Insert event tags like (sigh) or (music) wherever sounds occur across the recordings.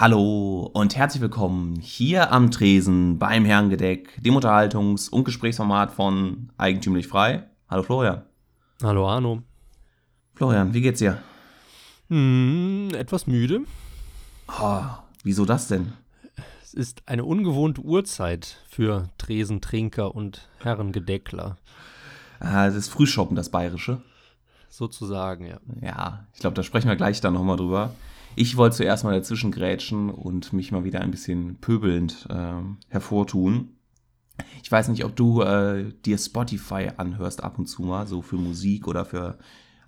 Hallo und herzlich willkommen hier am Tresen beim Herrengedeck, dem Unterhaltungs- und Gesprächsformat von Eigentümlich Frei. Hallo Florian. Hallo Arno. Florian, wie geht's dir? Hm, etwas müde. Oh, wieso das denn? Es ist eine ungewohnte Uhrzeit für Tresentrinker und Herrengedeckler. Ah, das ist Frühschoppen, das Bayerische. Sozusagen, ja. Ja, ich glaube, da sprechen wir gleich dann nochmal drüber. Ich wollte zuerst mal dazwischen grätschen und mich mal wieder ein bisschen pöbelnd äh, hervortun. Ich weiß nicht, ob du äh, dir Spotify anhörst ab und zu mal, so für Musik oder für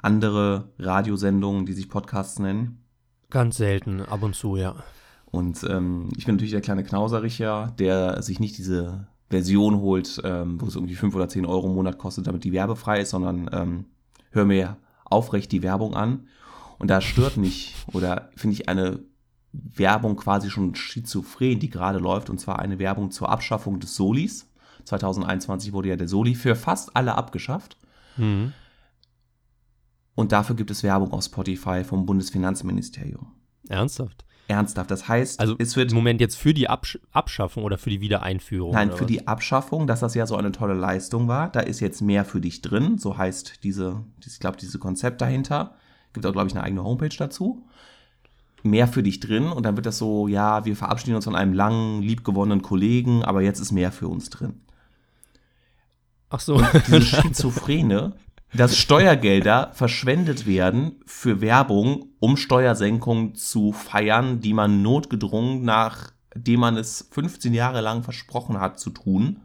andere Radiosendungen, die sich Podcasts nennen. Ganz selten, ab und zu, ja. Und ähm, ich bin natürlich der kleine Knausericher, der sich nicht diese Version holt, ähm, wo es irgendwie 5 oder 10 Euro im Monat kostet, damit die werbefrei ist, sondern ähm, höre mir aufrecht die Werbung an. Und da stört mich oder finde ich eine Werbung quasi schon schizophren, die gerade läuft, und zwar eine Werbung zur Abschaffung des Solis. 2021 wurde ja der Soli für fast alle abgeschafft. Mhm. Und dafür gibt es Werbung auf Spotify vom Bundesfinanzministerium. Ernsthaft? Ernsthaft. Das heißt, Also es wird im Moment jetzt für die Absch Abschaffung oder für die Wiedereinführung? Nein, für was? die Abschaffung, dass das ja so eine tolle Leistung war. Da ist jetzt mehr für dich drin. So heißt diese, ich glaube, diese Konzept dahinter. Gibt auch, glaube ich, eine eigene Homepage dazu. Mehr für dich drin und dann wird das so, ja, wir verabschieden uns von einem langen, liebgewonnenen Kollegen, aber jetzt ist mehr für uns drin. Ach so. Diese (laughs) Schizophrene, dass Steuergelder verschwendet werden für Werbung, um Steuersenkungen zu feiern, die man notgedrungen, nachdem man es 15 Jahre lang versprochen hat zu tun,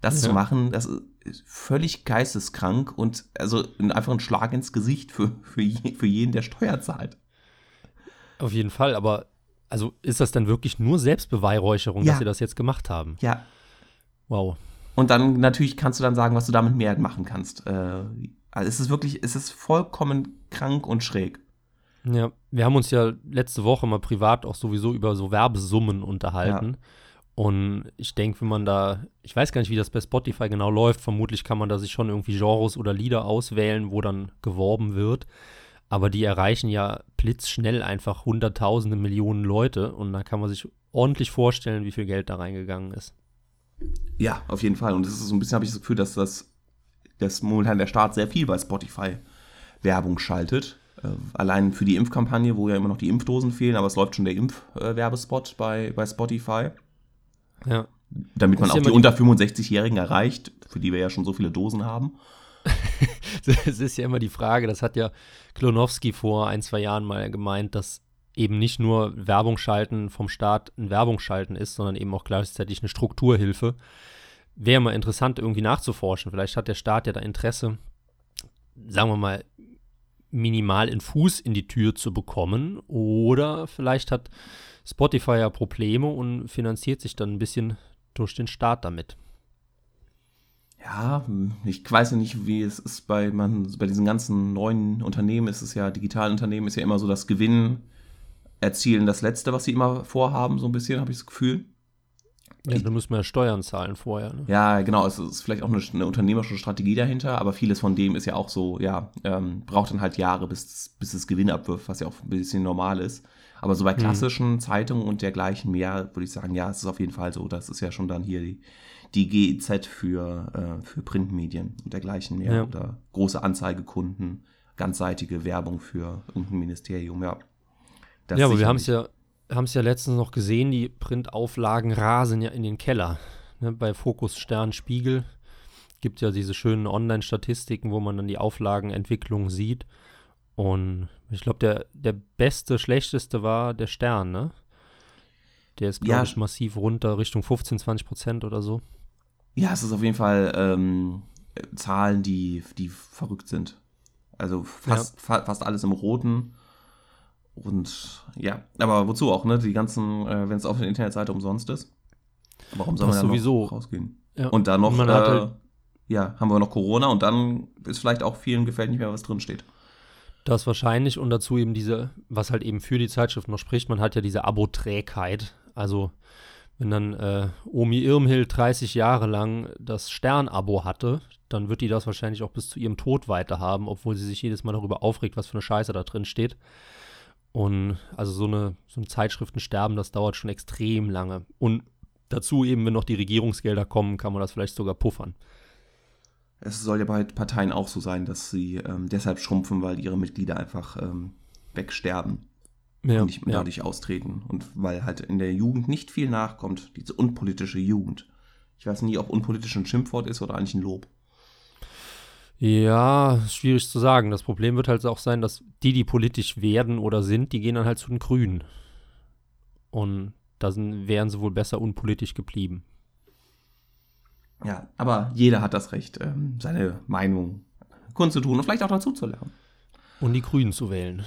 das Ja. zu machen, das ist völlig geisteskrank und also einfach ein Schlag ins Gesicht für, für, je, für jeden, der Steuer zahlt. Auf jeden Fall, aber also ist das dann wirklich nur Selbstbeweihräucherung, Ja. dass sie das jetzt gemacht haben? Ja, Wow. und dann natürlich kannst du dann sagen, was du damit mehr machen kannst. Äh, also es ist wirklich, es ist vollkommen krank und schräg. Ja, wir haben uns ja letzte Woche mal privat auch sowieso über so Werbesummen unterhalten. Und ich denke, wenn man da, ich weiß gar nicht, wie das bei Spotify genau läuft, vermutlich kann man da sich schon irgendwie Genres oder Lieder auswählen, wo dann geworben wird. Aber die erreichen ja blitzschnell einfach hunderttausende Millionen Leute und da kann man sich ordentlich vorstellen, wie viel Geld da reingegangen ist. Ja, auf jeden Fall. Und das ist so ein bisschen, habe ich das Gefühl, dass das dass momentan der Staat sehr viel bei Spotify Werbung schaltet. Äh, allein für die Impfkampagne, wo ja immer noch die Impfdosen fehlen, aber es läuft schon der Impfwerbespot bei, bei Spotify, Ja. damit man auch die unter 65-Jährigen erreicht, für die wir ja schon so viele Dosen haben. (laughs) Es ist ja immer die Frage, das hat ja Klonowski vor ein, zwei Jahren mal gemeint, dass eben nicht nur Werbung schalten vom Staat ein Werbung schalten ist, sondern eben auch gleichzeitig eine Strukturhilfe. Wäre mal interessant, irgendwie nachzuforschen. Vielleicht hat der Staat ja da Interesse, sagen wir mal, minimal in Fuß in die Tür zu bekommen. Oder vielleicht hat Spotify ja Probleme und finanziert sich dann ein bisschen durch den Staat damit. Ja, ich weiß ja nicht, wie es ist bei, man, bei diesen ganzen neuen Unternehmen, ist es ja, digitalen Unternehmen ist ja immer so das Gewinn erzielen das Letzte, was sie immer vorhaben, so ein bisschen, habe ich das Gefühl. Ja, da müssen wir ja Steuern zahlen vorher. Ne? Ja, genau, es ist vielleicht auch eine, eine unternehmerische Strategie dahinter, aber vieles von dem ist ja auch so, ja, ähm, braucht dann halt Jahre, bis, bis es Gewinn abwirft, was ja auch ein bisschen normal ist. Aber so bei Mhm. klassischen Zeitungen und dergleichen mehr, würde ich sagen, ja, es ist auf jeden Fall so. Das ist ja schon dann hier die, die GEZ für, äh, für Printmedien und dergleichen mehr. Ja. Oder große Anzeigekunden, ganzseitige Werbung für irgendein Ministerium, ja. Das ja, aber wir haben es ja, haben es ja letztens noch gesehen, die Printauflagen rasen ja in den Keller. Ne, bei Fokus Stern Spiegel gibt ja diese schönen Online-Statistiken, wo man dann die Auflagenentwicklung sieht. Und ich glaube, der, der beste, schlechteste war der Stern, ne? Der ist, glaube Ja. ich, massiv runter, Richtung 15, 20 Prozent oder so. Ja, es ist auf jeden Fall ähm, Zahlen, die, die verrückt sind. Also fast, fa fast alles im Roten. Und ja, aber wozu auch, ne? Die ganzen, äh, wenn es auf der Internetseite umsonst ist. Warum soll man dann sowieso. noch rausgehen? Ja. Und dann noch, Und äh, halt- ja, haben wir noch Corona und dann ist vielleicht auch vielen gefällt nicht mehr, was drin steht. Das wahrscheinlich und dazu eben diese, was halt eben für die Zeitschrift noch spricht, man hat ja diese Abo-Trägheit. Also wenn dann äh, Omi Irmhild 30 Jahre lang das Stern-Abo hatte, dann wird die das wahrscheinlich auch bis zu ihrem Tod weiterhaben, obwohl sie sich jedes Mal darüber aufregt, was für eine Scheiße da drin steht. Und also so eine, so ein Zeitschriftensterben, das dauert schon extrem lange. Und dazu eben, wenn noch die Regierungsgelder kommen, kann man das vielleicht sogar puffern. Es soll ja bei Parteien auch so sein, dass sie ähm, deshalb schrumpfen, weil ihre Mitglieder einfach ähm, wegsterben ja, und nicht mehr ja. dadurch austreten. Und weil halt in der Jugend nicht viel nachkommt, diese unpolitische Jugend. Ich weiß nie, ob unpolitisch ein Schimpfwort ist oder eigentlich ein Lob. Ja, schwierig zu sagen. Das Problem wird halt auch sein, dass die, die politisch werden oder sind, die gehen dann halt zu den Grünen. Und da sind, wären sie wohl besser unpolitisch geblieben. Ja, aber jeder hat das Recht, ähm, seine Meinung kundzutun und vielleicht auch dazu zu lernen. Und die Grünen zu wählen.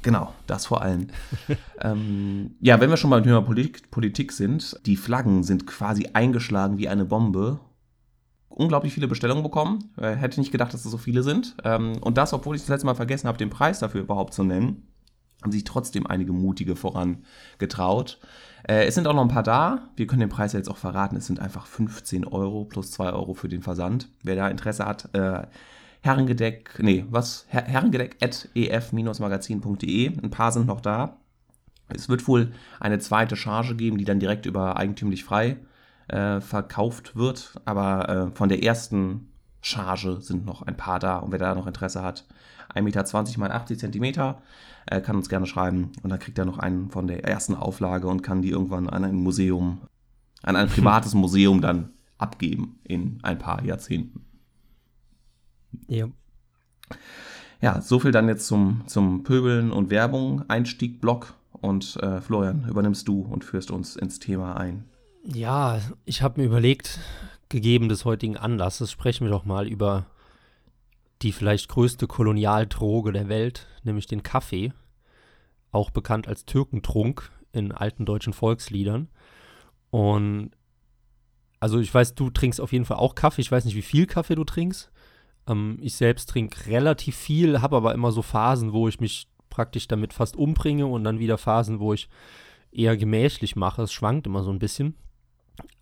Genau, das vor allem. (laughs) ähm, ja, wenn wir schon beim Thema Politik, Politik sind, die Flaggen sind quasi eingeschlagen wie eine Bombe unglaublich viele Bestellungen bekommen. Äh, hätte nicht gedacht, dass es so viele sind. Ähm, und das, obwohl ich das letzte Mal vergessen habe, den Preis dafür überhaupt zu nennen, haben sich trotzdem einige mutige vorangetraut. Äh, es sind auch noch ein paar da. Wir können den Preis jetzt auch verraten. Es sind einfach 15 Euro plus 2 Euro für den Versand. Wer da Interesse hat, äh, Herrengedeck, nee, was? Her Herrengedeck at ef-magazin.de. Ein paar sind noch da. Es wird wohl eine zweite Charge geben, die dann direkt über eigentümlich frei äh, verkauft wird. Aber äh, von der ersten Charge sind noch ein paar da. Und wer da noch Interesse hat, 1,20 Meter mal 80 Zentimeter, äh, kann uns gerne schreiben. Und dann kriegt er noch einen von der ersten Auflage und kann die irgendwann an ein Museum, an ein privates (laughs) Museum dann abgeben in ein paar Jahrzehnten. Ja. Ja, so viel dann jetzt zum, zum Pöbeln und Werbung, Einstieg, Blog. Und äh, Florian, übernimmst du und führst uns ins Thema ein. Ja, ich habe mir überlegt, gegeben des heutigen Anlasses, sprechen wir doch mal über die vielleicht größte Kolonialdroge der Welt, nämlich den Kaffee, auch bekannt als Türkentrunk in alten deutschen Volksliedern. Und also ich weiß, du trinkst auf jeden Fall auch Kaffee. Ich weiß nicht, wie viel Kaffee du trinkst. Ähm, ich selbst trinke relativ viel, habe aber immer so Phasen, wo ich mich praktisch damit fast umbringe und dann wieder Phasen, wo ich eher gemächlich mache. Es schwankt immer so ein bisschen.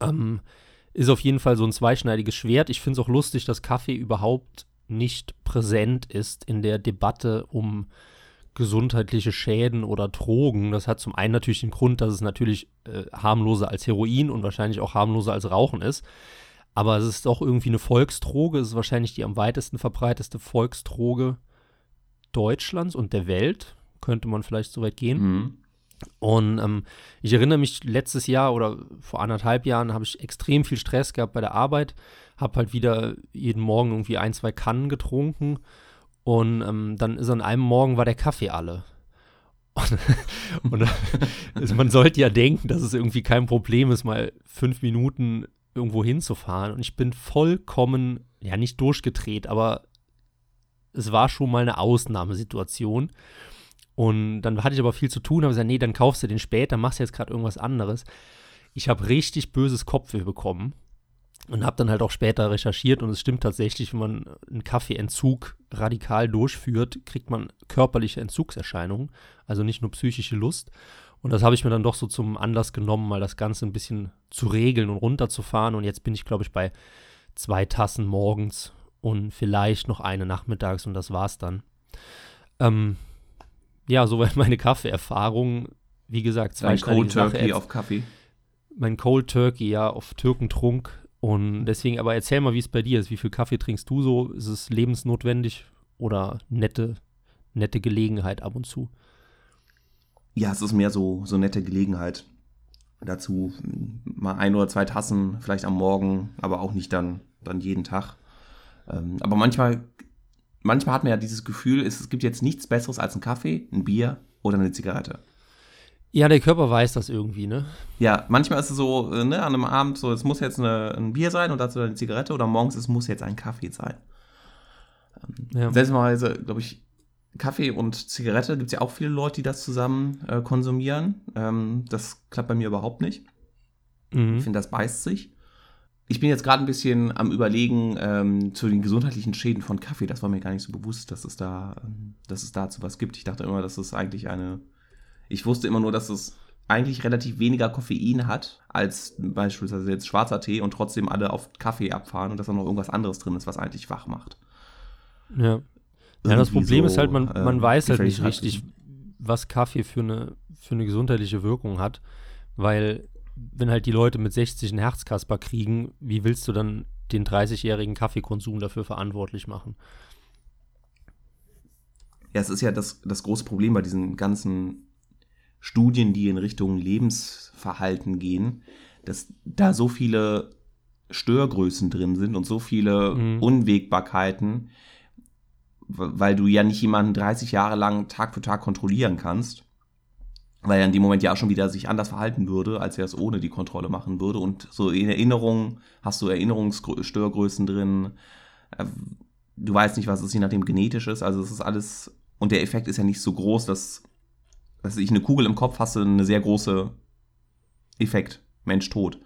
Ähm, ist auf jeden Fall so ein zweischneidiges Schwert. Ich finde es auch lustig, dass Kaffee überhaupt nicht präsent ist in der Debatte um gesundheitliche Schäden oder Drogen. Das hat zum einen natürlich den Grund, dass es natürlich äh, harmloser als Heroin und wahrscheinlich auch harmloser als Rauchen ist. Aber es ist auch irgendwie eine Volksdroge. Es ist wahrscheinlich die am weitesten verbreiteste Volksdroge Deutschlands und der Welt. Könnte man vielleicht so weit gehen. Mhm. Und ähm, ich erinnere mich, letztes Jahr oder vor anderthalb Jahren habe ich extrem viel Stress gehabt bei der Arbeit, habe halt wieder jeden Morgen irgendwie ein, zwei Kannen getrunken und ähm, dann ist an einem Morgen war der Kaffee alle. (laughs) Und, (laughs) und also man sollte ja denken, dass es irgendwie kein Problem ist, mal fünf Minuten irgendwo hinzufahren. Und ich bin vollkommen, ja nicht durchgedreht, aber es war schon mal eine Ausnahmesituation. Und dann hatte ich aber viel zu tun, habe gesagt, nee, dann kaufst du den später, machst jetzt gerade irgendwas anderes. Ich habe richtig böses Kopfweh bekommen und habe dann halt auch später recherchiert und es stimmt tatsächlich, wenn man einen Kaffeeentzug radikal durchführt, kriegt man körperliche Entzugserscheinungen, also nicht nur psychische Lust. Und das habe ich mir dann doch so zum Anlass genommen, mal das Ganze ein bisschen zu regeln und runterzufahren. Und jetzt bin ich, glaube ich, bei zwei Tassen morgens und vielleicht noch eine nachmittags und das war's dann. Ähm, ja, soweit (laughs) meine Kaffeeerfahrung. Wie gesagt, zwei Cold Turkey auf Kaffee. Mein Cold Turkey, ja, auf Türkentrunk. Und deswegen, aber erzähl mal, wie es bei dir ist. Wie viel Kaffee trinkst du so? Ist es lebensnotwendig oder nette, nette Gelegenheit ab und zu? Ja, es ist mehr so, so nette Gelegenheit. Dazu mal ein oder zwei Tassen, vielleicht am Morgen, aber auch nicht dann, dann jeden Tag. Ähm, aber manchmal manchmal hat man ja dieses Gefühl, es, gibt jetzt nichts Besseres als ein Kaffee, ein Bier oder eine Zigarette. Ja, der Körper weiß das irgendwie, ne? Ja, manchmal ist es so, äh, ne, an einem Abend so, es muss jetzt eine, ein Bier sein und dazu eine Zigarette oder morgens, es muss jetzt ein Kaffee sein. Ähm, ja. Seltsamerweise, glaube ich, Kaffee und Zigarette gibt es ja auch viele Leute, die das zusammen äh, konsumieren. Ähm, das klappt bei mir überhaupt nicht. Mhm. Ich finde, das beißt sich. Ich bin jetzt gerade ein bisschen am Überlegen ähm, zu den gesundheitlichen Schäden von Kaffee. Das war mir gar nicht so bewusst, dass es da, ähm, dass es dazu was gibt. Ich dachte immer, dass es eigentlich eine. Ich wusste immer nur, dass es eigentlich relativ weniger Koffein hat als beispielsweise jetzt schwarzer Tee und trotzdem alle auf Kaffee abfahren und dass da noch irgendwas anderes drin ist, was eigentlich wach macht. Ja. Ja, das Problem so, ist halt, man, man äh, weiß halt nicht richtig, was Kaffee für eine, für eine gesundheitliche Wirkung hat, weil wenn halt die Leute mit 60 ein Herzkasper kriegen, wie willst du dann den 30-jährigen Kaffeekonsum dafür verantwortlich machen? Ja, es ist ja das, das große Problem bei diesen ganzen Studien, die in Richtung Lebensverhalten gehen, dass da so viele Störgrößen drin sind und so viele mhm. Unwägbarkeiten, weil du ja nicht jemanden 30 Jahre lang Tag für Tag kontrollieren kannst, weil er in dem Moment ja auch schon wieder sich anders verhalten würde, als er es ohne die Kontrolle machen würde. Und so in Erinnerungen hast du Erinnerungsstörgrößen drin. Äh, du weißt nicht, was es je nachdem genetisch ist. Also es ist alles, und der Effekt ist ja nicht so groß, dass, dass ich eine Kugel im Kopf hast, eine sehr große Effekt. Mensch tot.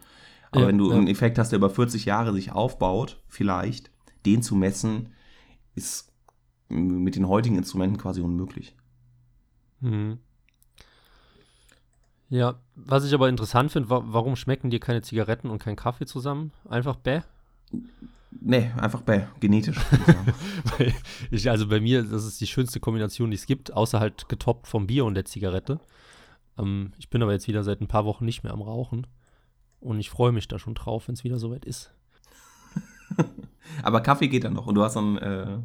Aber ja, wenn du ja. einen Effekt hast, der über 40 Jahre sich aufbaut, vielleicht, den zu messen, ist mit den heutigen Instrumenten quasi unmöglich. Mhm. Ja, was ich aber interessant finde, wa warum schmecken dir keine Zigaretten und kein Kaffee zusammen? Einfach bäh? Nee, einfach bäh, genetisch. (laughs) ich, also bei mir, das ist die schönste Kombination, die es gibt, außer halt getoppt vom Bier und der Zigarette. Ähm, ich bin aber jetzt wieder seit ein paar Wochen nicht mehr am Rauchen. Und ich freue mich da schon drauf, wenn es wieder soweit ist. (laughs) aber Kaffee geht dann noch und du hast dann äh,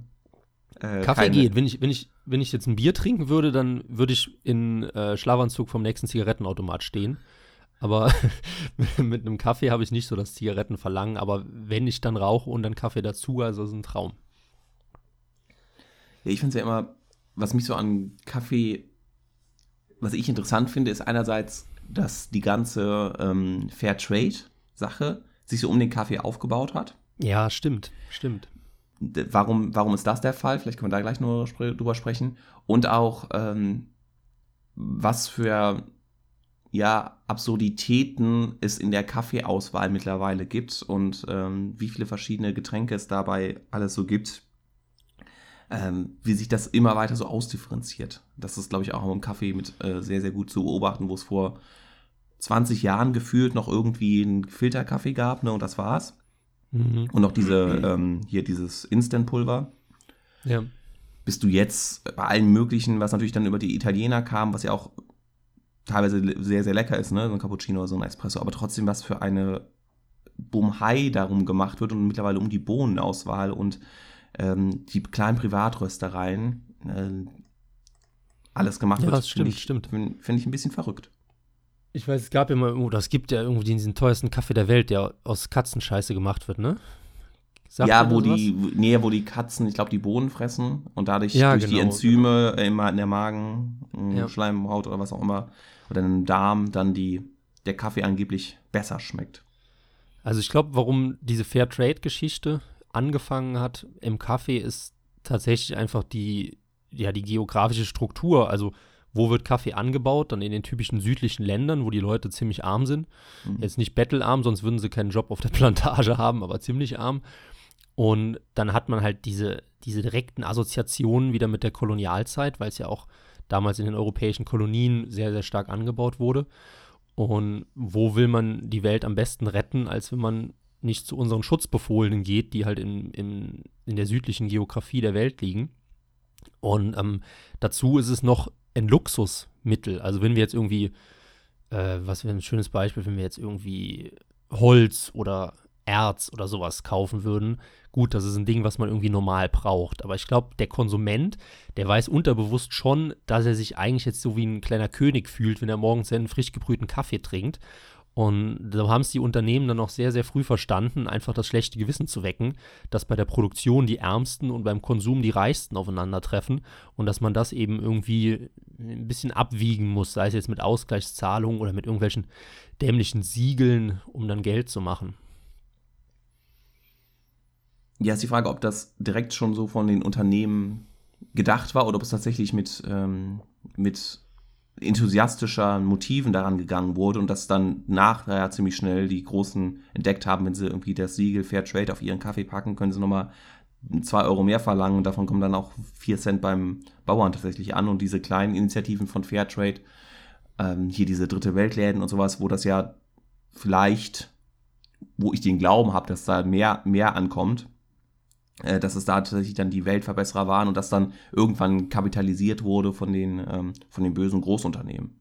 äh, Kaffee geht. Wenn ich, wenn, ich, wenn ich jetzt ein Bier trinken würde, dann würde ich in äh, Schlafanzug vom nächsten Zigarettenautomat stehen. Aber (laughs) mit einem Kaffee habe ich nicht so das Zigarettenverlangen. Aber wenn ich dann rauche und dann Kaffee dazu, also ist ein Traum. Ja, ich finde es ja immer, was mich so an Kaffee, was ich interessant finde, ist einerseits, dass die ganze ähm, Fairtrade-Sache sich so um den Kaffee aufgebaut hat. Ja, stimmt, stimmt warum, warum ist das der Fall? Vielleicht können wir da gleich nur drüber sprechen. Und auch, ähm, was für ja, Absurditäten es in der Kaffeeauswahl mittlerweile gibt und ähm, wie viele verschiedene Getränke es dabei alles so gibt. Ähm, wie sich das immer weiter so ausdifferenziert. Das ist, glaube ich, auch im Kaffee mit äh, sehr, sehr gut zu beobachten, wo es vor 20 Jahren gefühlt noch irgendwie einen Filterkaffee gab, ne, und das war's. Mhm. Und auch diese, ähm, hier dieses Instant-Pulver. Ja. Bist du jetzt bei allen möglichen, was natürlich dann über die Italiener kam, was ja auch teilweise sehr, sehr lecker ist, ne? So ein Cappuccino oder so ein Espresso, aber trotzdem was für eine Bumhai darum gemacht wird und mittlerweile um die Bohnenauswahl und ähm, die kleinen Privatröstereien äh, alles gemacht ja, wird. Das stimmt, stimmt. Finde find ich ein bisschen verrückt. Ich weiß, es gab immer, oh, das gibt ja irgendwie diesen teuersten Kaffee der Welt, der aus Katzenscheiße gemacht wird, ne? Sagt ja, wo die, nee, wo die Katzen, ich glaube, die Bohnen fressen und dadurch ja, durch genau, die Enzyme genau. immer in der Magen, ja. Schleimhaut oder was auch immer, oder in den Darm dann die, der Kaffee angeblich besser schmeckt. Also ich glaube, warum diese Fairtrade-Geschichte angefangen hat im Kaffee, ist tatsächlich einfach die, ja, die geografische Struktur. Also wo wird Kaffee angebaut? Dann in den typischen südlichen Ländern, wo die Leute ziemlich arm sind. Mhm. Jetzt nicht bettelarm, sonst würden sie keinen Job auf der (laughs) Plantage haben, aber ziemlich arm. Und dann hat man halt diese, diese direkten Assoziationen wieder mit der Kolonialzeit, weil es ja auch damals in den europäischen Kolonien sehr, sehr stark angebaut wurde. Und wo will man die Welt am besten retten, als wenn man nicht zu unseren Schutzbefohlenen geht, die halt in, in, in der südlichen Geografie der Welt liegen. Und ähm, dazu ist es noch ein Luxusmittel. Also wenn wir jetzt irgendwie, äh, was wäre ein schönes Beispiel, wenn wir jetzt irgendwie Holz oder Erz oder sowas kaufen würden. Gut, das ist ein Ding, was man irgendwie normal braucht. Aber ich glaube, der Konsument, der weiß unterbewusst schon, dass er sich eigentlich jetzt so wie ein kleiner König fühlt, wenn er morgens seinen frisch gebrühten Kaffee trinkt. Und so haben es die Unternehmen dann auch sehr, sehr früh verstanden, einfach das schlechte Gewissen zu wecken, dass bei der Produktion die Ärmsten und beim Konsum die Reichsten aufeinandertreffen und dass man das eben irgendwie ein bisschen abwiegen muss, sei es jetzt mit Ausgleichszahlungen oder mit irgendwelchen dämlichen Siegeln, um dann Geld zu machen. Ja, ist die Frage, ob das direkt schon so von den Unternehmen gedacht war oder ob es tatsächlich mit, ähm, mit enthusiastischer Motiven daran gegangen wurde und das dann nachher ziemlich schnell die Großen entdeckt haben, wenn sie irgendwie das Siegel Fair Trade auf ihren Kaffee packen, können sie nochmal zwei Euro mehr verlangen und davon kommen dann auch vier Cent beim Bauern tatsächlich an. Und diese kleinen Initiativen von Fair Trade, ähm, hier diese dritte Weltläden und sowas, wo das ja vielleicht, wo ich den Glauben habe, dass da mehr, mehr ankommt, dass es da tatsächlich dann die Weltverbesserer waren und das dann irgendwann kapitalisiert wurde von den, ähm, von den bösen Großunternehmen.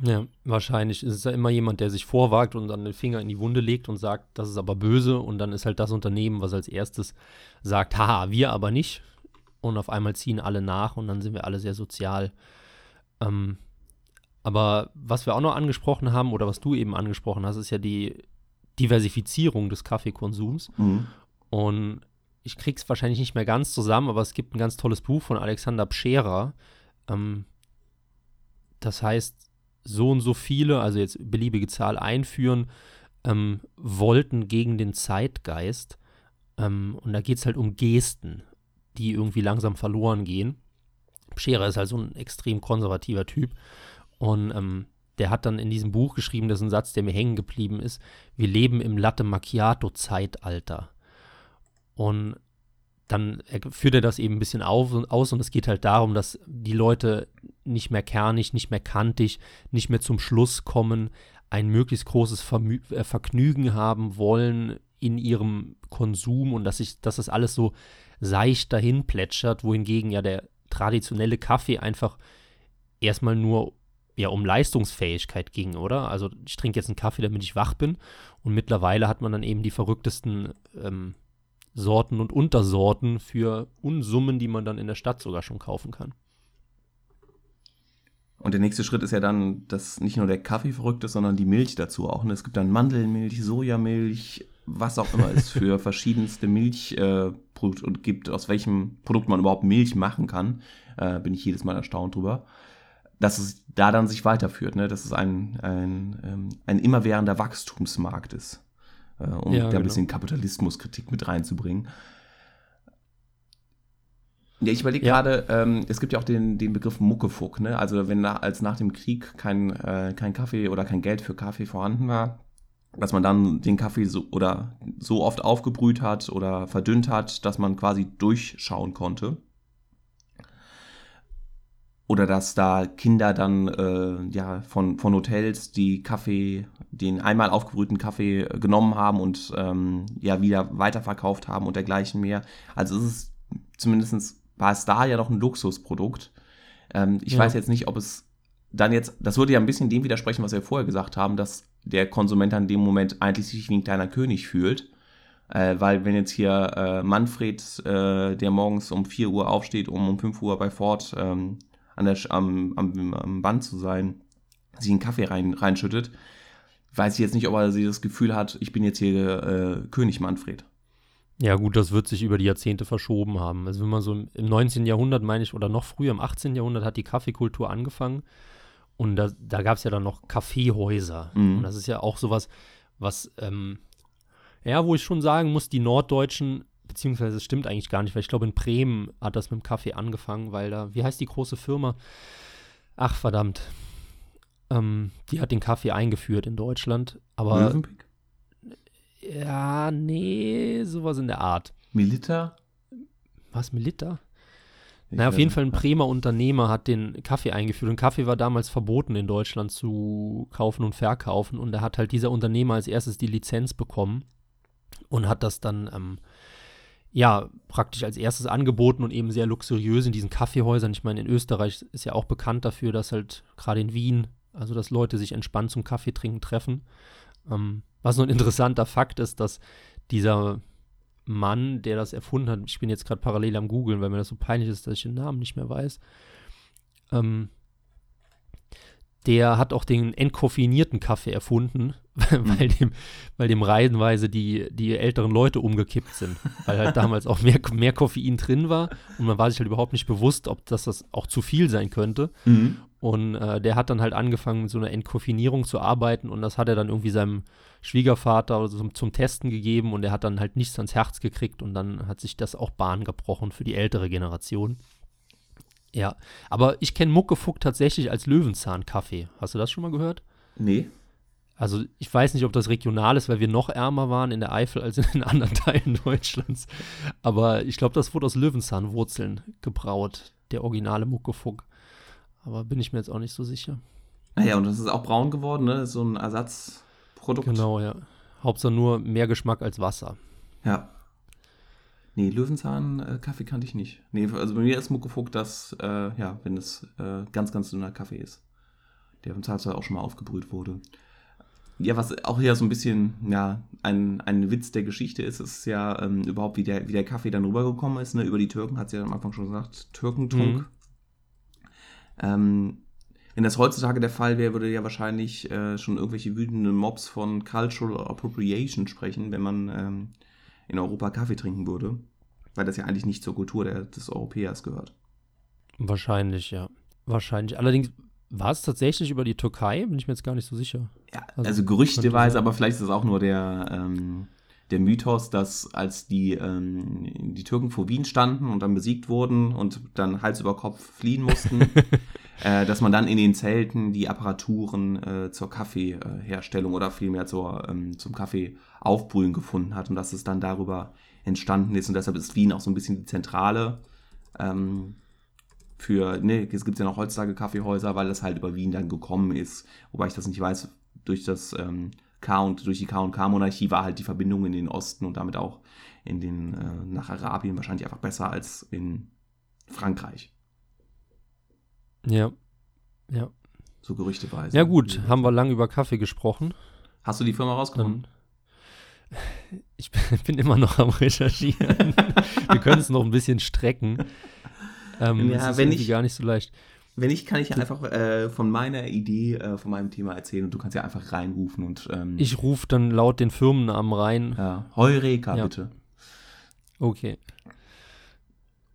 Ja, wahrscheinlich ist es ja immer jemand, der sich vorwagt und dann den Finger in die Wunde legt und sagt, das ist aber böse und dann ist halt das Unternehmen, was als erstes sagt, haha, wir aber nicht. Und auf einmal ziehen alle nach und dann sind wir alle sehr sozial. Ähm, aber was wir auch noch angesprochen haben oder was du eben angesprochen hast, ist ja die Diversifizierung des Kaffeekonsums. Mhm. Und ich krieg's wahrscheinlich nicht mehr ganz zusammen, aber es gibt ein ganz tolles Buch von Alexander Pscherer. Ähm, das heißt, so und so viele, also jetzt beliebige Zahl einführen, ähm, wollten gegen den Zeitgeist. Ähm, und da geht es halt um Gesten, die irgendwie langsam verloren gehen. Scherer ist halt so ein extrem konservativer Typ. Und ähm, der hat dann in diesem Buch geschrieben, das ist ein Satz, der mir hängen geblieben ist, wir leben im Latte Macchiato-Zeitalter. Und dann führt er das eben ein bisschen auf und aus und es geht halt darum, dass die Leute nicht mehr kernig, nicht mehr kantig, nicht mehr zum Schluss kommen, ein möglichst großes Vermü äh, Vergnügen haben wollen in ihrem Konsum und dass sich, dass das alles so seicht dahin plätschert, wohingegen ja der traditionelle Kaffee einfach erstmal nur ja um Leistungsfähigkeit ging, oder? Also ich trinke jetzt einen Kaffee, damit ich wach bin und mittlerweile hat man dann eben die verrücktesten ähm, Sorten und Untersorten für Unsummen, die man dann in der Stadt sogar schon kaufen kann. Und der nächste Schritt ist ja dann, dass nicht nur der Kaffee verrückt ist, sondern die Milch dazu auch. Ne? Es gibt dann Mandelmilch, Sojamilch, was auch immer es für (laughs) verschiedenste Milchprodukte äh, und gibt, aus welchem Produkt man überhaupt Milch machen kann. Äh, bin ich jedes Mal erstaunt drüber. Dass es da dann sich weiterführt, ne? dass es ein, ein, ähm, ein immerwährender Wachstumsmarkt ist äh, um ja, da ein genau. bisschen Kapitalismuskritik mit reinzubringen. Ja, ich überlege ja. gerade, ähm, es gibt ja auch den, den Begriff Muckefuck, ne? Also wenn nach, als nach dem Krieg kein, äh, kein Kaffee oder kein Geld für Kaffee vorhanden war, dass man dann den Kaffee so oder so oft aufgebrüht hat oder verdünnt hat, dass man quasi durchschauen konnte oder dass da Kinder dann äh, ja von, von Hotels die Kaffee, den einmal aufgebrühten Kaffee äh, genommen haben und ähm, ja wieder weiterverkauft haben und dergleichen mehr. Also es ist zumindest war es da ja noch ein Luxusprodukt. Ähm, ich ja. weiß jetzt nicht, ob es dann jetzt, das würde ja ein bisschen dem widersprechen, was wir vorher gesagt haben, dass der Konsument dann in dem Moment eigentlich sich wie ein kleiner König fühlt. Äh, weil wenn jetzt hier äh, Manfred, äh, der morgens um 4 Uhr aufsteht, um um 5 Uhr bei Ford ähm, an der, am, am, am Band zu sein, sich einen Kaffee rein, reinschüttet, weiß ich jetzt nicht, ob er das Gefühl hat, ich bin jetzt hier äh, König Manfred. Ja, gut, das wird sich über die Jahrzehnte verschoben haben. Also, wenn man so im 19. Jahrhundert, meine ich, oder noch früher, im 18. Jahrhundert, hat die Kaffeekultur angefangen. Und da, da gab es ja dann noch Kaffeehäuser. Mhm. Und das ist ja auch sowas, was, ähm, ja, wo ich schon sagen muss, die Norddeutschen beziehungsweise es stimmt eigentlich gar nicht, weil ich glaube, in Bremen hat das mit dem Kaffee angefangen, weil da, wie heißt die große Firma? Ach, verdammt. Ähm, die hat den Kaffee eingeführt in Deutschland, aber. Mövenpick? Ja, nee, sowas in der Art. Milita? Was, Milita? naja, auf jeden Fall ein Bremer Unternehmer hat den Kaffee eingeführt und Kaffee war damals verboten in Deutschland zu kaufen und verkaufen und da hat halt dieser Unternehmer als erstes die Lizenz bekommen und hat das dann ähm, ja, praktisch als erstes angeboten und eben sehr luxuriös in diesen Kaffeehäusern. Ich meine, in Österreich ist ja auch bekannt dafür, dass halt gerade in Wien, also dass Leute sich entspannt zum Kaffee trinken treffen. Ähm, was nur ein interessanter Fakt ist, dass dieser Mann, der das erfunden hat, ich bin jetzt gerade parallel am Googeln, weil mir das so peinlich ist, dass ich den Namen nicht mehr weiß, ähm, der hat auch den entkoffinierten Kaffee erfunden, (laughs) weil dem, weil dem reihenweise die, die älteren Leute umgekippt sind. Weil halt damals auch mehr, mehr Koffein drin war und man war sich halt überhaupt nicht bewusst, ob das, das auch zu viel sein könnte. Mhm. Und äh, der hat dann halt angefangen, mit so einer Entkoffinierung zu arbeiten und das hat er dann irgendwie seinem Schwiegervater zum, zum Testen gegeben und er hat dann halt nichts ans Herz gekriegt und dann hat sich das auch Bahn gebrochen für die ältere Generation. Ja, aber ich kenne Muckefuck tatsächlich als Löwenzahnkaffee. Hast du das schon mal gehört? Nee. Also ich weiß nicht, ob das regional ist, weil wir noch ärmer waren in der Eifel als in den anderen (laughs) Teilen Deutschlands. Aber ich glaube, das wurde aus Löwenzahnwurzeln gebraut, der originale Muckefuck. Aber bin ich mir jetzt auch nicht so sicher. Naja, und das ist auch braun geworden, ne? So ein Ersatzprodukt. Genau, ja. Hauptsache nur mehr Geschmack als Wasser. Ja. Nee, Löwenzahn-Kaffee kannte ich nicht. Nee, also bei mir ist Muckefuck, dass, äh, ja, wenn es äh, ganz, ganz dünner Kaffee ist. Der im Zweifelsfall auch schon mal aufgebrüht wurde. Ja, was auch hier so ein bisschen, ja, ein, ein Witz der Geschichte ist, ist ja ähm, überhaupt, wie der, wie der Kaffee dann rübergekommen ist, ne? Über die Türken, hat sie ja am Anfang schon gesagt, Türkentrunk. Mhm. Ähm, wenn das heutzutage der Fall wäre, würde ja wahrscheinlich äh, schon irgendwelche wütenden Mobs von Cultural Appropriation sprechen, wenn man ähm, in Europa Kaffee trinken würde. Weil das ja eigentlich nicht zur Kultur der, des Europäers gehört. Wahrscheinlich, ja. Wahrscheinlich. Allerdings war es tatsächlich über die Türkei, bin ich mir jetzt gar nicht so sicher. Ja, Also, also, gerüchteweise, aber vielleicht ist es auch nur der, ähm, der Mythos, dass als die, ähm, die Türken vor Wien standen und dann besiegt wurden und dann Hals über Kopf fliehen mussten, (laughs) äh, dass man dann in den Zelten die Apparaturen äh, zur Kaffeeherstellung oder vielmehr zur, ähm, zum Kaffeeaufbrühen gefunden hat und dass es dann darüber entstanden ist. Und deshalb ist Wien auch so ein bisschen die Zentrale ähm, für, ne, es gibt ja noch heutzutage Kaffeehäuser, weil das halt über Wien dann gekommen ist, wobei ich das nicht weiß, durch das ähm, K und durch die K&K-Monarchie war halt die Verbindung in den Osten und damit auch in den äh, nach Arabien wahrscheinlich einfach besser als in Frankreich, Ja. Ja. so gerüchteweise. Ja, gut, haben wir lang über Kaffee gesprochen. Hast du die Firma rausgefunden? Dann. Ich (laughs) bin immer noch am Recherchieren. (laughs) wir können es noch ein bisschen strecken. Ähm, Ja, wenn irgendwie ich- gar nicht so leicht. Wenn nicht, kann ich ja einfach äh, von meiner Idee, äh, von meinem Thema erzählen und du kannst ja einfach reinrufen und ähm, Ich rufe dann laut den Firmennamen rein. ja, Heureka, Ja. bitte. Okay.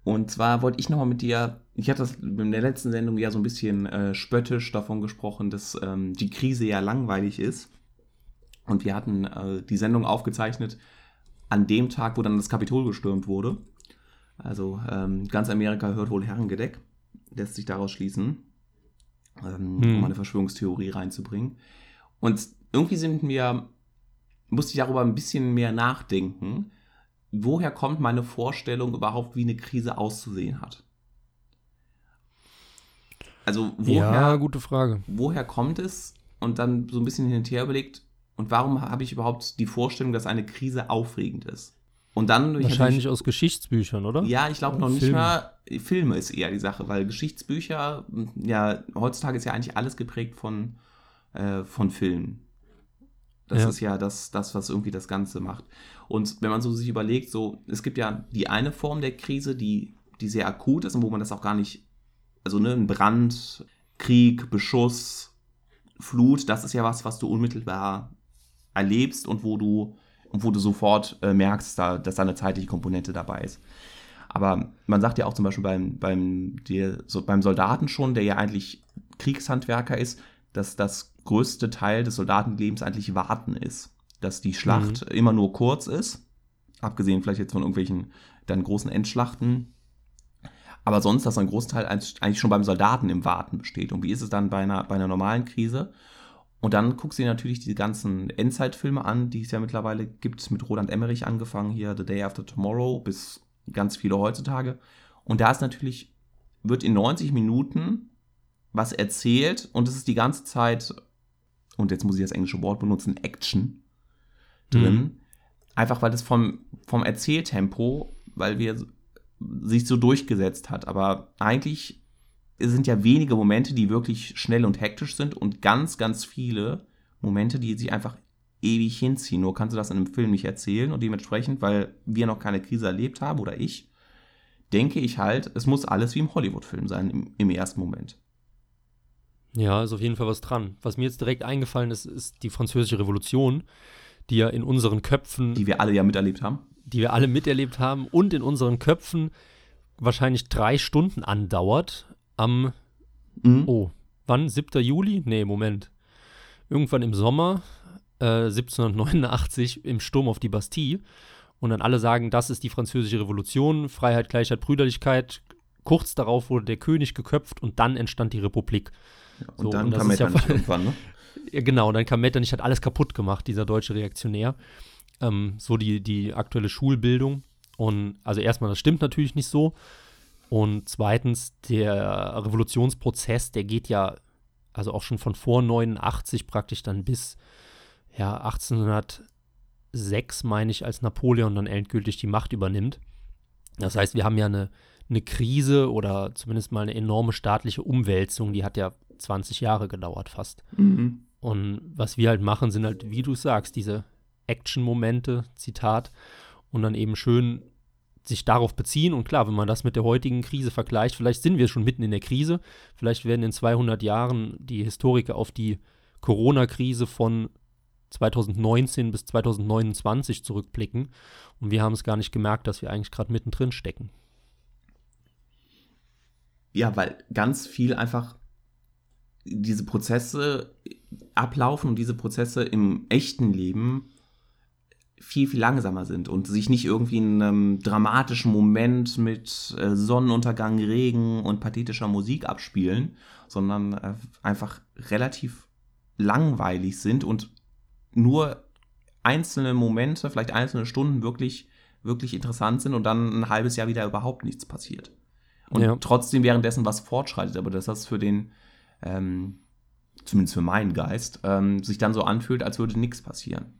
Und zwar wollte ich nochmal mit dir, ich hatte das in der letzten Sendung ja so ein bisschen äh, spöttisch davon gesprochen, dass ähm, die Krise ja langweilig ist. Und wir hatten äh, die Sendung aufgezeichnet an dem Tag, wo dann das Kapitol gestürmt wurde. Also ähm, ganz Amerika hört wohl Herrengedeck, lässt sich daraus schließen, ähm, Hm. um eine Verschwörungstheorie reinzubringen. Und irgendwie sind wir, musste ich darüber ein bisschen mehr nachdenken, woher kommt meine Vorstellung überhaupt, wie eine Krise auszusehen hat? Also woher, Ja, gute Frage. woher kommt es? Und dann so ein bisschen hin und her überlegt, und warum habe ich überhaupt die Vorstellung, dass eine Krise aufregend ist? Und dann Wahrscheinlich aus Geschichtsbüchern, oder? ja, ich glaube noch nicht Filme. mal, Filme ist eher die Sache, weil Geschichtsbücher, ja, heutzutage ist ja eigentlich alles geprägt von, äh, von Filmen. Das Ja. ist ja das, das, was irgendwie das Ganze macht. Und wenn man so sich überlegt, so, es gibt ja die eine Form der Krise, die, die sehr akut ist und wo man das auch gar nicht, also ne, ein Brand, Krieg, Beschuss, Flut, das ist ja was, was du unmittelbar erlebst und wo du, und wo du sofort äh, merkst, da, dass da eine zeitliche Komponente dabei ist. Aber man sagt ja auch zum Beispiel beim, beim, der, so beim Soldaten schon, der ja eigentlich Kriegshandwerker ist, dass das größte Teil des Soldatenlebens eigentlich Warten ist. Dass die Schlacht immer nur kurz ist, abgesehen vielleicht jetzt von irgendwelchen dann großen Endschlachten. Aber sonst, dass ein Großteil eigentlich schon beim Soldaten im Warten besteht. Und wie ist es dann bei einer, bei einer normalen Krise? Und dann guckst du dir natürlich die ganzen Endzeitfilme an, die es ja mittlerweile gibt, mit Roland Emmerich angefangen, hier The Day After Tomorrow, bis ganz viele heutzutage. Und da ist natürlich, wird in 90 Minuten was erzählt und es ist die ganze Zeit, und jetzt muss ich das englische Wort benutzen, Action drin. Mhm. Einfach weil es vom, vom Erzähltempo, weil wir sich so durchgesetzt hat. Aber eigentlich sind ja wenige Momente, die wirklich schnell und hektisch sind und ganz, ganz viele Momente, die sich einfach ewig hinziehen. Nur kannst du das in einem Film nicht erzählen und dementsprechend, weil wir noch keine Krise erlebt haben oder ich, denke ich halt, es muss alles wie im Hollywood-Film sein im, im ersten Moment. Ja, ist auf jeden Fall was dran. Was mir jetzt direkt eingefallen ist, ist die Französische Revolution, die ja in unseren Köpfen, Die wir alle ja miterlebt haben. Die wir alle miterlebt haben und in unseren Köpfen wahrscheinlich drei Stunden andauert. Am, Mhm. oh, wann? 7. Juli? Nee, Moment. Irgendwann im Sommer äh, 1789 im Sturm auf die Bastille. Und dann alle sagen, das ist die Französische Revolution, Freiheit, Gleichheit, Brüderlichkeit. Kurz darauf wurde der König geköpft und dann entstand die Republik. Und So, dann und kam ja Metternich voll- (laughs) irgendwann, ne? Ja, genau, und dann kam Metternich, hat alles kaputt gemacht, dieser deutsche Reaktionär. Ähm, so die, die aktuelle Schulbildung. Und also erstmal, das stimmt natürlich nicht so. Und zweitens, der Revolutionsprozess, der geht ja also auch schon von vor 89 praktisch dann bis ja, 1806, meine ich, als Napoleon dann endgültig die Macht übernimmt. Das heißt, wir haben ja eine, eine Krise oder zumindest mal eine enorme staatliche Umwälzung, die hat ja 20 Jahre gedauert fast. Mhm. Und was wir halt machen, sind halt, wie du sagst, diese Action-Momente, Zitat, und dann eben schön sich darauf beziehen. Und klar, wenn man das mit der heutigen Krise vergleicht, vielleicht sind wir schon mitten in der Krise, vielleicht werden in 200 Jahren die Historiker auf die Corona-Krise von 2019 bis 2029 zurückblicken und wir haben es gar nicht gemerkt, dass wir eigentlich gerade mittendrin stecken. Ja, weil ganz viel einfach diese Prozesse ablaufen und diese Prozesse im echten Leben viel, viel langsamer sind und sich nicht irgendwie in einem dramatischen Moment mit äh, Sonnenuntergang, Regen und pathetischer Musik abspielen, sondern äh, einfach relativ langweilig sind und nur einzelne Momente, vielleicht einzelne Stunden wirklich, wirklich interessant sind und dann ein halbes Jahr wieder überhaupt nichts passiert. Und ja. trotzdem währenddessen was fortschreitet, aber dass das für den, ähm, zumindest für meinen Geist, ähm, sich dann so anfühlt, als würde nichts passieren.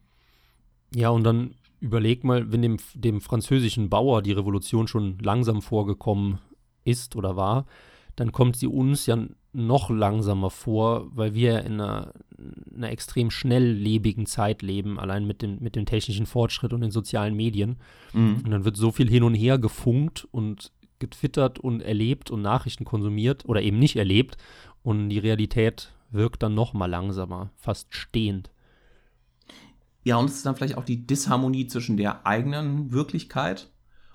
Ja, und dann überleg mal, wenn dem, dem französischen Bauer die Revolution schon langsam vorgekommen ist oder war, dann kommt sie uns ja noch langsamer vor, weil wir in einer, einer extrem schnelllebigen Zeit leben, allein mit dem, mit dem technischen Fortschritt und den sozialen Medien. Mhm. Und dann wird so viel hin und her gefunkt und getwittert und erlebt und Nachrichten konsumiert oder eben nicht erlebt. Und die Realität wirkt dann noch mal langsamer, fast stehend. Ja, und es ist dann vielleicht auch die Disharmonie zwischen der eigenen Wirklichkeit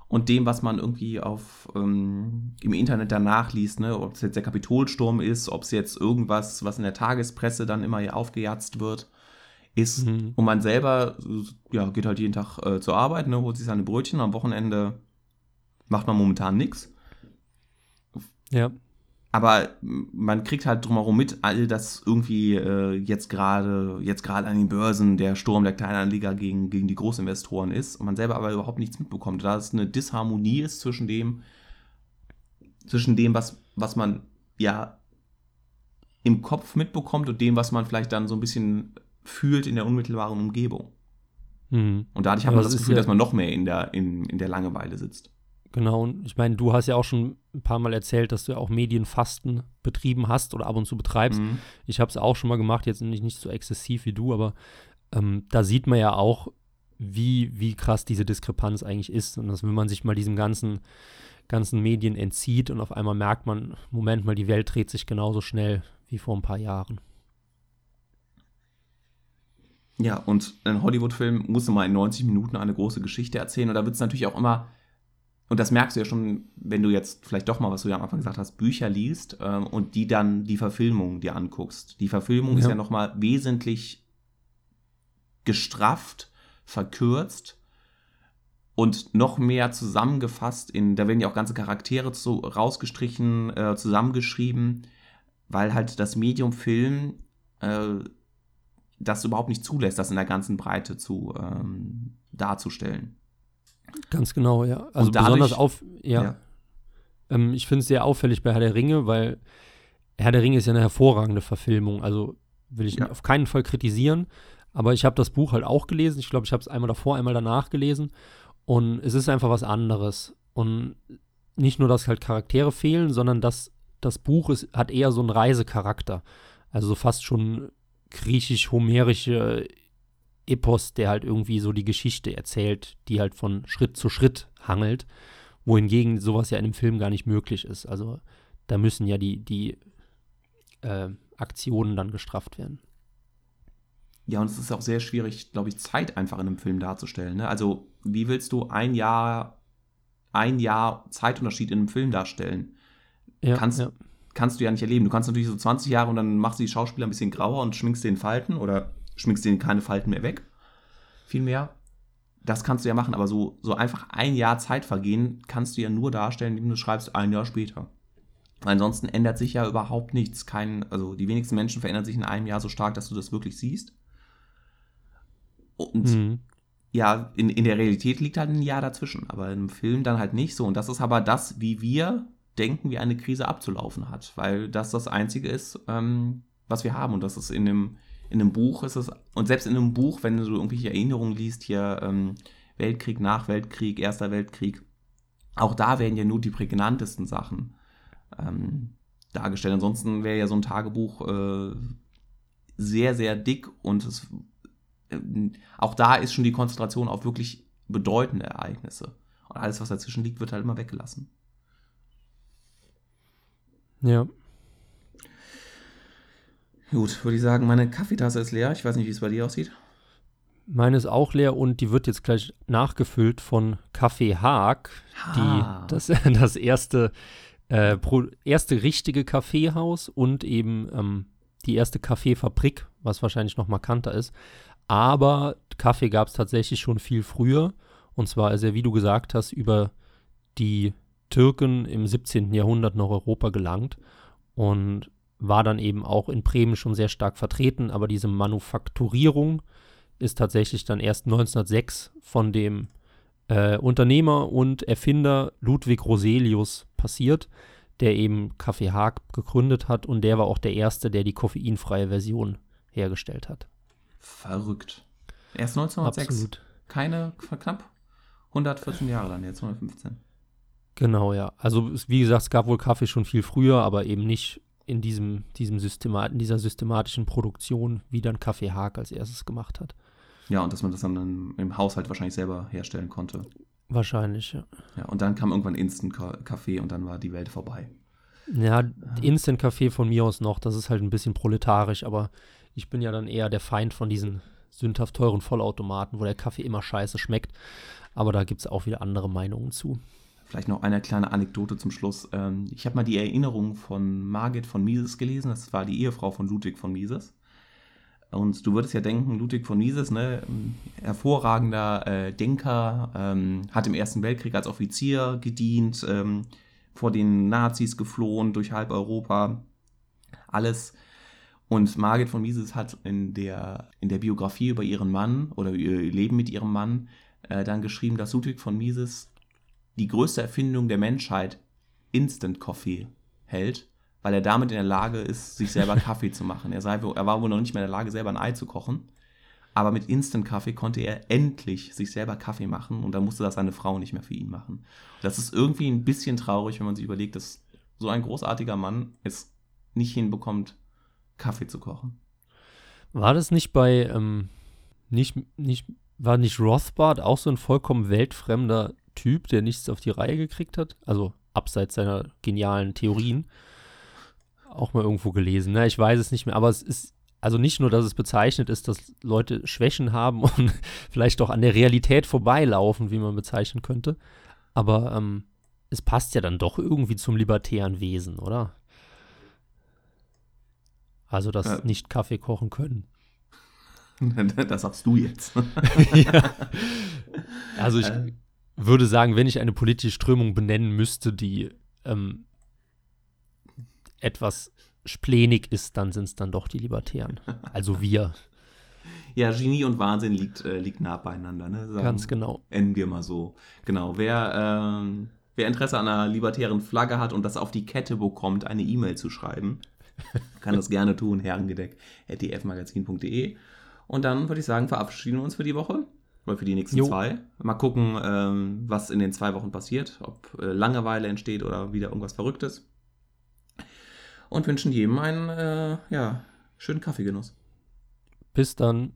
und dem, was man irgendwie auf, ähm, im Internet danach liest, ne? ob es jetzt der Kapitolsturm ist, ob es jetzt irgendwas, was in der Tagespresse dann immer hier aufgejatzt wird, ist. Mhm. Und man selber ja, geht halt jeden Tag äh, zur Arbeit, ne? holt sich seine Brötchen, am Wochenende macht man momentan nichts. Ja aber man kriegt halt drumherum mit, all das irgendwie äh, jetzt gerade jetzt gerade an den Börsen der Sturm der Kleinanleger gegen, gegen die Großinvestoren ist und man selber aber überhaupt nichts mitbekommt. Da es eine Disharmonie ist zwischen dem, zwischen dem, was, was man ja im Kopf mitbekommt und dem, was man vielleicht dann so ein bisschen fühlt in der unmittelbaren Umgebung. Mhm. Und dadurch hat man das, das Gefühl, ja dass man noch mehr in der, in, in der Langeweile sitzt. Genau, und ich meine, du hast ja auch schon ein paar Mal erzählt, dass du ja auch Medienfasten betrieben hast oder ab und zu betreibst. Mhm. Ich habe es auch schon mal gemacht, jetzt nicht, nicht so exzessiv wie du, aber ähm, da sieht man ja auch, wie, wie krass diese Diskrepanz eigentlich ist. Und dass, wenn man sich mal diesem ganzen, ganzen Medien entzieht und auf einmal merkt man, Moment mal, die Welt dreht sich genauso schnell wie vor ein paar Jahren. Ja, und ein Hollywood-Film muss immer in 90 Minuten eine große Geschichte erzählen. Und da wird es natürlich auch immer und das merkst du ja schon, wenn du jetzt vielleicht doch mal, was du ja am Anfang gesagt hast, Bücher liest ähm, und die dann die Verfilmung dir anguckst. Die Verfilmung ja. ist ja nochmal wesentlich gestrafft, verkürzt und noch mehr zusammengefasst. In, da werden ja auch ganze Charaktere zu, rausgestrichen, äh, zusammengeschrieben, weil halt das Medium Film äh, das überhaupt nicht zulässt, das in der ganzen Breite zu ähm, darzustellen. Ganz genau, ja. Also dadurch, besonders auf, ja. ja. Ähm, ich finde es sehr auffällig bei Herr der Ringe, weil Herr der Ringe ist ja eine hervorragende Verfilmung. Also will ich ja. auf keinen Fall kritisieren. Aber ich habe das Buch halt auch gelesen. Ich glaube, ich habe es einmal davor, einmal danach gelesen. Und es ist einfach was anderes. Und nicht nur, dass halt Charaktere fehlen, sondern dass das Buch ist, hat eher so einen Reisecharakter. Also fast schon griechisch-homerische Epos, der halt irgendwie so die Geschichte erzählt, die halt von Schritt zu Schritt hangelt, wohingegen sowas ja in einem Film gar nicht möglich ist. Also da müssen ja die, die äh, Aktionen dann gestrafft werden. Ja, und es ist auch sehr schwierig, glaube ich, Zeit einfach in einem Film darzustellen. Ne? Also, wie willst du ein Jahr, ein Jahr Zeitunterschied in einem Film darstellen? Ja, kannst, ja. kannst du ja nicht erleben. Du kannst natürlich so 20 Jahre und dann machst du die Schauspieler ein bisschen grauer und schminkst den Falten oder schminkst denen keine Falten mehr weg. Vielmehr. Das kannst du ja machen, aber so, so einfach ein Jahr Zeit vergehen kannst du ja nur darstellen, indem du schreibst ein Jahr später. Ansonsten ändert sich ja überhaupt nichts. Kein, also die wenigsten Menschen verändern sich in einem Jahr so stark, dass du das wirklich siehst. Und mhm. ja, in, in der Realität liegt halt ein Jahr dazwischen, aber im Film dann halt nicht so. Und das ist aber das, wie wir denken, wie eine Krise abzulaufen hat, weil das das Einzige ist, ähm, was wir haben. Und das ist in dem, in einem Buch ist es, und selbst in einem Buch, wenn du irgendwelche Erinnerungen liest, hier ähm, Weltkrieg, nach Weltkrieg, Erster Weltkrieg, auch da werden ja nur die prägnantesten Sachen ähm, dargestellt. Ansonsten wäre ja so ein Tagebuch äh, sehr, sehr dick und es, äh, auch da ist schon die Konzentration auf wirklich bedeutende Ereignisse. Und alles, was dazwischen liegt, wird halt immer weggelassen. Ja. Gut, würde ich sagen, meine Kaffeetasse ist leer. Ich weiß nicht, wie es bei dir aussieht. Meine ist auch leer und die wird jetzt gleich nachgefüllt von Kaffee Haag, Ah. die, das, (laughs) das erste, äh, pro, erste richtige Kaffeehaus und eben ähm, die erste Kaffeefabrik, was wahrscheinlich noch markanter ist. Aber Kaffee gab es tatsächlich schon viel früher. Und zwar ist er, wie du gesagt hast, über die Türken im 17. Jahrhundert nach Europa gelangt und war dann eben auch in Bremen schon sehr stark vertreten. Aber diese Manufakturierung ist tatsächlich dann erst 1906 von dem äh, Unternehmer und Erfinder Ludwig Roselius passiert, der eben Kaffee Haag gegründet hat und der war auch der Erste, der die koffeinfreie Version hergestellt hat. Verrückt. Erst 1906. Absolut. Keine knapp 114 Jahre dann, jetzt 115. Genau, ja. Also wie gesagt, es gab wohl Kaffee schon viel früher, aber eben nicht in diesem, diesem Systema in dieser systematischen Produktion, wie dann Kaffee Haag als erstes gemacht hat. Ja, und dass man das dann im- im Haushalt wahrscheinlich selber herstellen konnte. Wahrscheinlich, ja. Ja, und dann kam irgendwann Instant-Kaffee und dann war die Welt vorbei. Ja, Instant-Kaffee von mir aus noch, das ist halt ein bisschen proletarisch, aber ich bin ja dann eher der Feind von diesen sündhaft teuren Vollautomaten, wo der Kaffee immer scheiße schmeckt. Aber da gibt es auch wieder andere Meinungen zu. Vielleicht noch eine kleine Anekdote zum Schluss. Ähm, Ich habe mal die Erinnerung von Margit von Mises gelesen. Das war die Ehefrau von Ludwig von Mises. Und du würdest ja denken, Ludwig von Mises, ne, hervorragender äh, Denker, ähm, hat im Ersten Weltkrieg als Offizier gedient, ähm, vor den Nazis geflohen durch halb Europa, alles. Und Margit von Mises hat in der, in der Biografie über ihren Mann oder ihr Leben mit ihrem Mann äh, dann geschrieben, dass Ludwig von Mises die größte Erfindung der Menschheit Instant Coffee hält, weil er damit in der Lage ist, sich selber (laughs) Kaffee zu machen. Er, sei, er war wohl noch nicht mehr in der Lage, selber ein Ei zu kochen, aber mit Instant Kaffee konnte er endlich sich selber Kaffee machen und dann musste das seine Frau nicht mehr für ihn machen. Das ist irgendwie ein bisschen traurig, wenn man sich überlegt, dass so ein großartiger Mann es nicht hinbekommt, Kaffee zu kochen. War das nicht bei, ähm, nicht, nicht, war nicht Rothbard auch so ein vollkommen weltfremder Typ, der nichts auf die Reihe gekriegt hat? Also abseits seiner genialen Theorien. Auch mal irgendwo gelesen. Na, ich weiß es nicht mehr, aber es ist, also nicht nur, dass es bezeichnet ist, dass Leute Schwächen haben und (laughs) vielleicht auch an der Realität vorbeilaufen, wie man bezeichnen könnte, aber ähm, es passt ja dann doch irgendwie zum libertären Wesen, oder? Also das Äh. nicht Kaffee kochen können. (laughs) Das sagst du jetzt. (laughs) ja. Also ich. Würde sagen, wenn ich eine politische Strömung benennen müsste, die ähm, etwas splenig ist, dann sind es dann doch die Libertären. (laughs) Also wir, Ja, Genie und Wahnsinn liegt, äh, liegt nah beieinander. Ne? Sagen- ganz genau. Enden wir mal so. Genau. Wer, ähm, wer Interesse an einer libertären Flagge hat und das auf die Kette bekommt, eine E-Mail zu schreiben, (laughs) kann das gerne tun, herrengedeck.dfmagazin.de. Und dann würde ich sagen, verabschieden wir uns für die Woche. Oder für die nächsten Jo. zwei. Mal gucken, ähm, was in den zwei Wochen passiert. Ob äh, Langeweile entsteht oder wieder irgendwas Verrücktes. Und wünschen jedem einen äh, ja, schönen Kaffeegenuss. Bis dann.